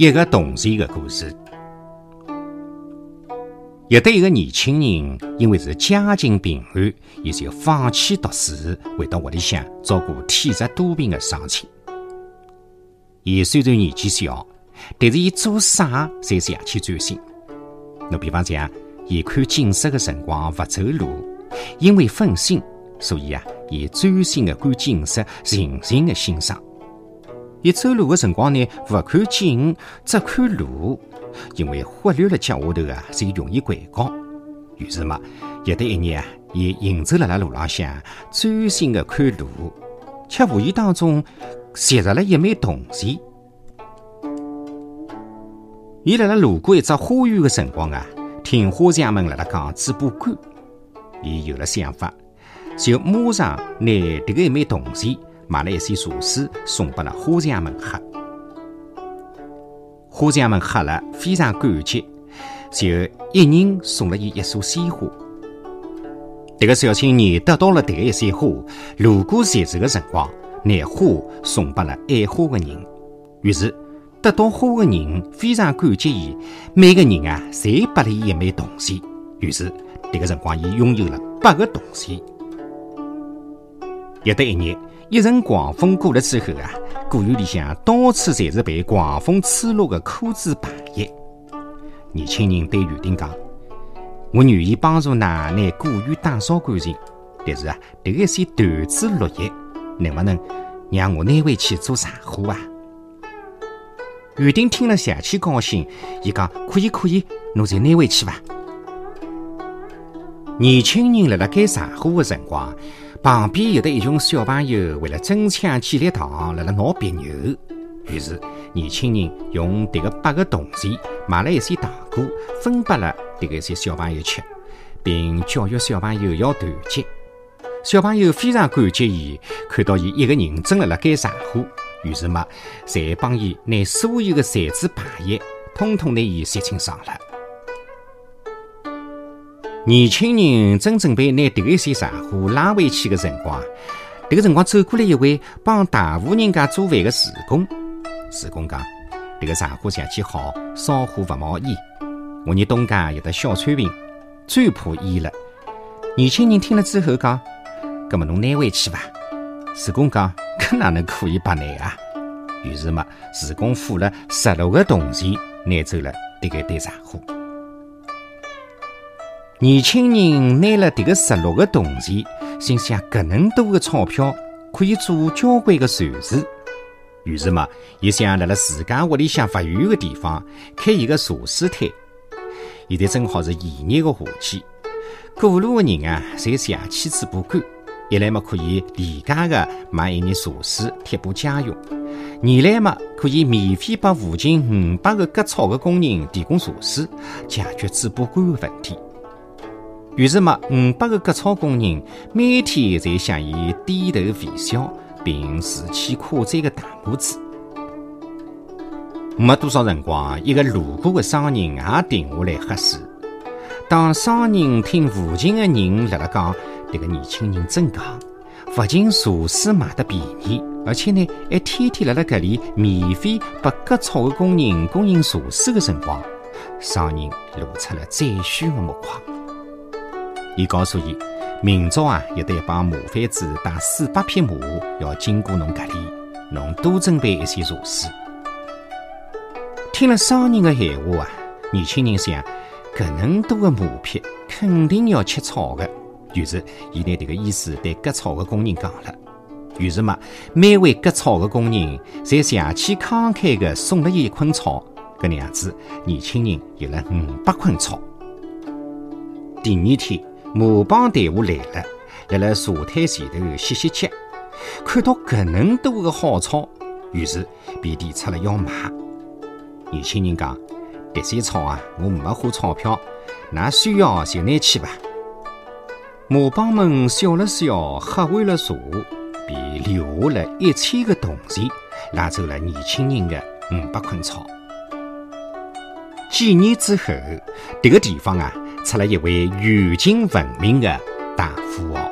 一个同事的故事。有的一个年轻人，因为是家境贫寒，也就放弃读书，回到屋里向照顾体弱多病的双亲。伊虽然年纪小，但是伊做啥侪是下去专心。侬比方讲，伊看景色的辰光勿走路，因为分心，所以啊，伊专心的看景色，静静的欣赏。伊走路的辰光呢，勿看景，只看路，因为忽略了脚下头啊，就容易掼跤。于是嘛，有的一日啊，伊行走辣辣路浪向，专心的看路，却无意当中拾着了一枚铜钱。伊辣辣路过一只花园的辰光啊，听花匠们辣辣讲嘴巴干，伊有了想法，就马上拿迭个一枚铜钱。买了一些茶水送给了花匠们喝。花匠们喝了非常感激，就一人送了伊一束鲜花。这个小青年得到了这一束花，路过集市的辰光，拿花送给了爱花的人。于是得到花的人非常感激伊，每个人啊，侪拨了伊一枚铜钱。于是这个辰光，伊拥有了八个铜钱。有得一日。一阵狂风过了之后啊，果园里向到处侪是被狂风吹落的枯枝败叶。年轻人对园丁讲：“我愿意帮助㑚拿果园打扫干净，但是啊，迭个一些断枝落叶，能不能让我拿回去做柴火啊？”园丁听了邪气高兴，伊讲：“可以，可以，侬就拿回去吧。”年轻人辣辣盖柴火的辰光。旁边有的一群小朋友为了争抢几粒糖，辣辣闹别扭。于是年轻人用迭个八个铜钱买了一些糖果，分拨了迭个一些小朋友吃，并教育小朋友要团结。小朋友非常感激伊，看到伊一个人正辣辣盖茶壶，于是嘛，侪帮伊拿所有的残枝败叶，统统拿伊拾清爽了。年轻人正准备拿迭个一些茶壶拉回去的辰光，迭个辰光走过来一位帮大户人家做饭的厨工。厨工讲：“迭个茶壶香气好，烧火勿冒烟。我日东家有得小川瓶，最怕烟了。”年轻人听了之后讲：“搿么侬拿回去吧。”厨工讲：“搿哪能可以白拿啊？”于是嘛，厨工付了十六个铜钱，拿走了迭个一对茶壶。年轻人拿了迭个十六个铜钱，心想：搿能多的钞票可以做交关个善事。于是嘛，伊想辣辣自家屋里向勿远的地方开一个茶水摊。现在正好是炎热的夏季，过路的人啊，侪邪气嘴巴干。一来嘛，可以廉价的买一点茶水贴补家用；二来嘛，可以免费把附近五百个割草的工人提供茶水，解决嘴巴干的问题。于是嘛，五百个割草工人每天在向伊点头微笑，并竖起夸赞的大拇指。没多少辰光，一个路过的商人也停下来喝水。当商人听附近的人辣辣讲，这个年轻人真戆，不仅茶水卖得便宜，而且呢，还天天辣辣搿里免费拨割草的工人供应茶水的辰光，商人露出了赞许的目光。伊告诉伊，明朝啊，有得一帮马贩子带四百匹马要经过侬搿里，侬多准备一些茶水。听了商人的闲话啊，年轻人想，搿能多的马匹肯定要吃草的，于是伊拿迭个意思对割草的工人讲了。于是嘛，每位割草的工人侪邪气慷慨的送了伊一捆草，搿能样子，年轻人有了五百捆草。第二天。马帮队伍来了，辣辣茶摊前头歇歇脚，看到搿能多的好草，于是便提出了要买。年轻人讲：“这些草啊，我没花钞票，㑚需要就拿去吧。”马帮们笑了笑，喝完了茶，便留下了一千个铜钱，拿走了年轻人的五百捆草。几年之后，这个地方啊。出了一位远近闻名的大富豪。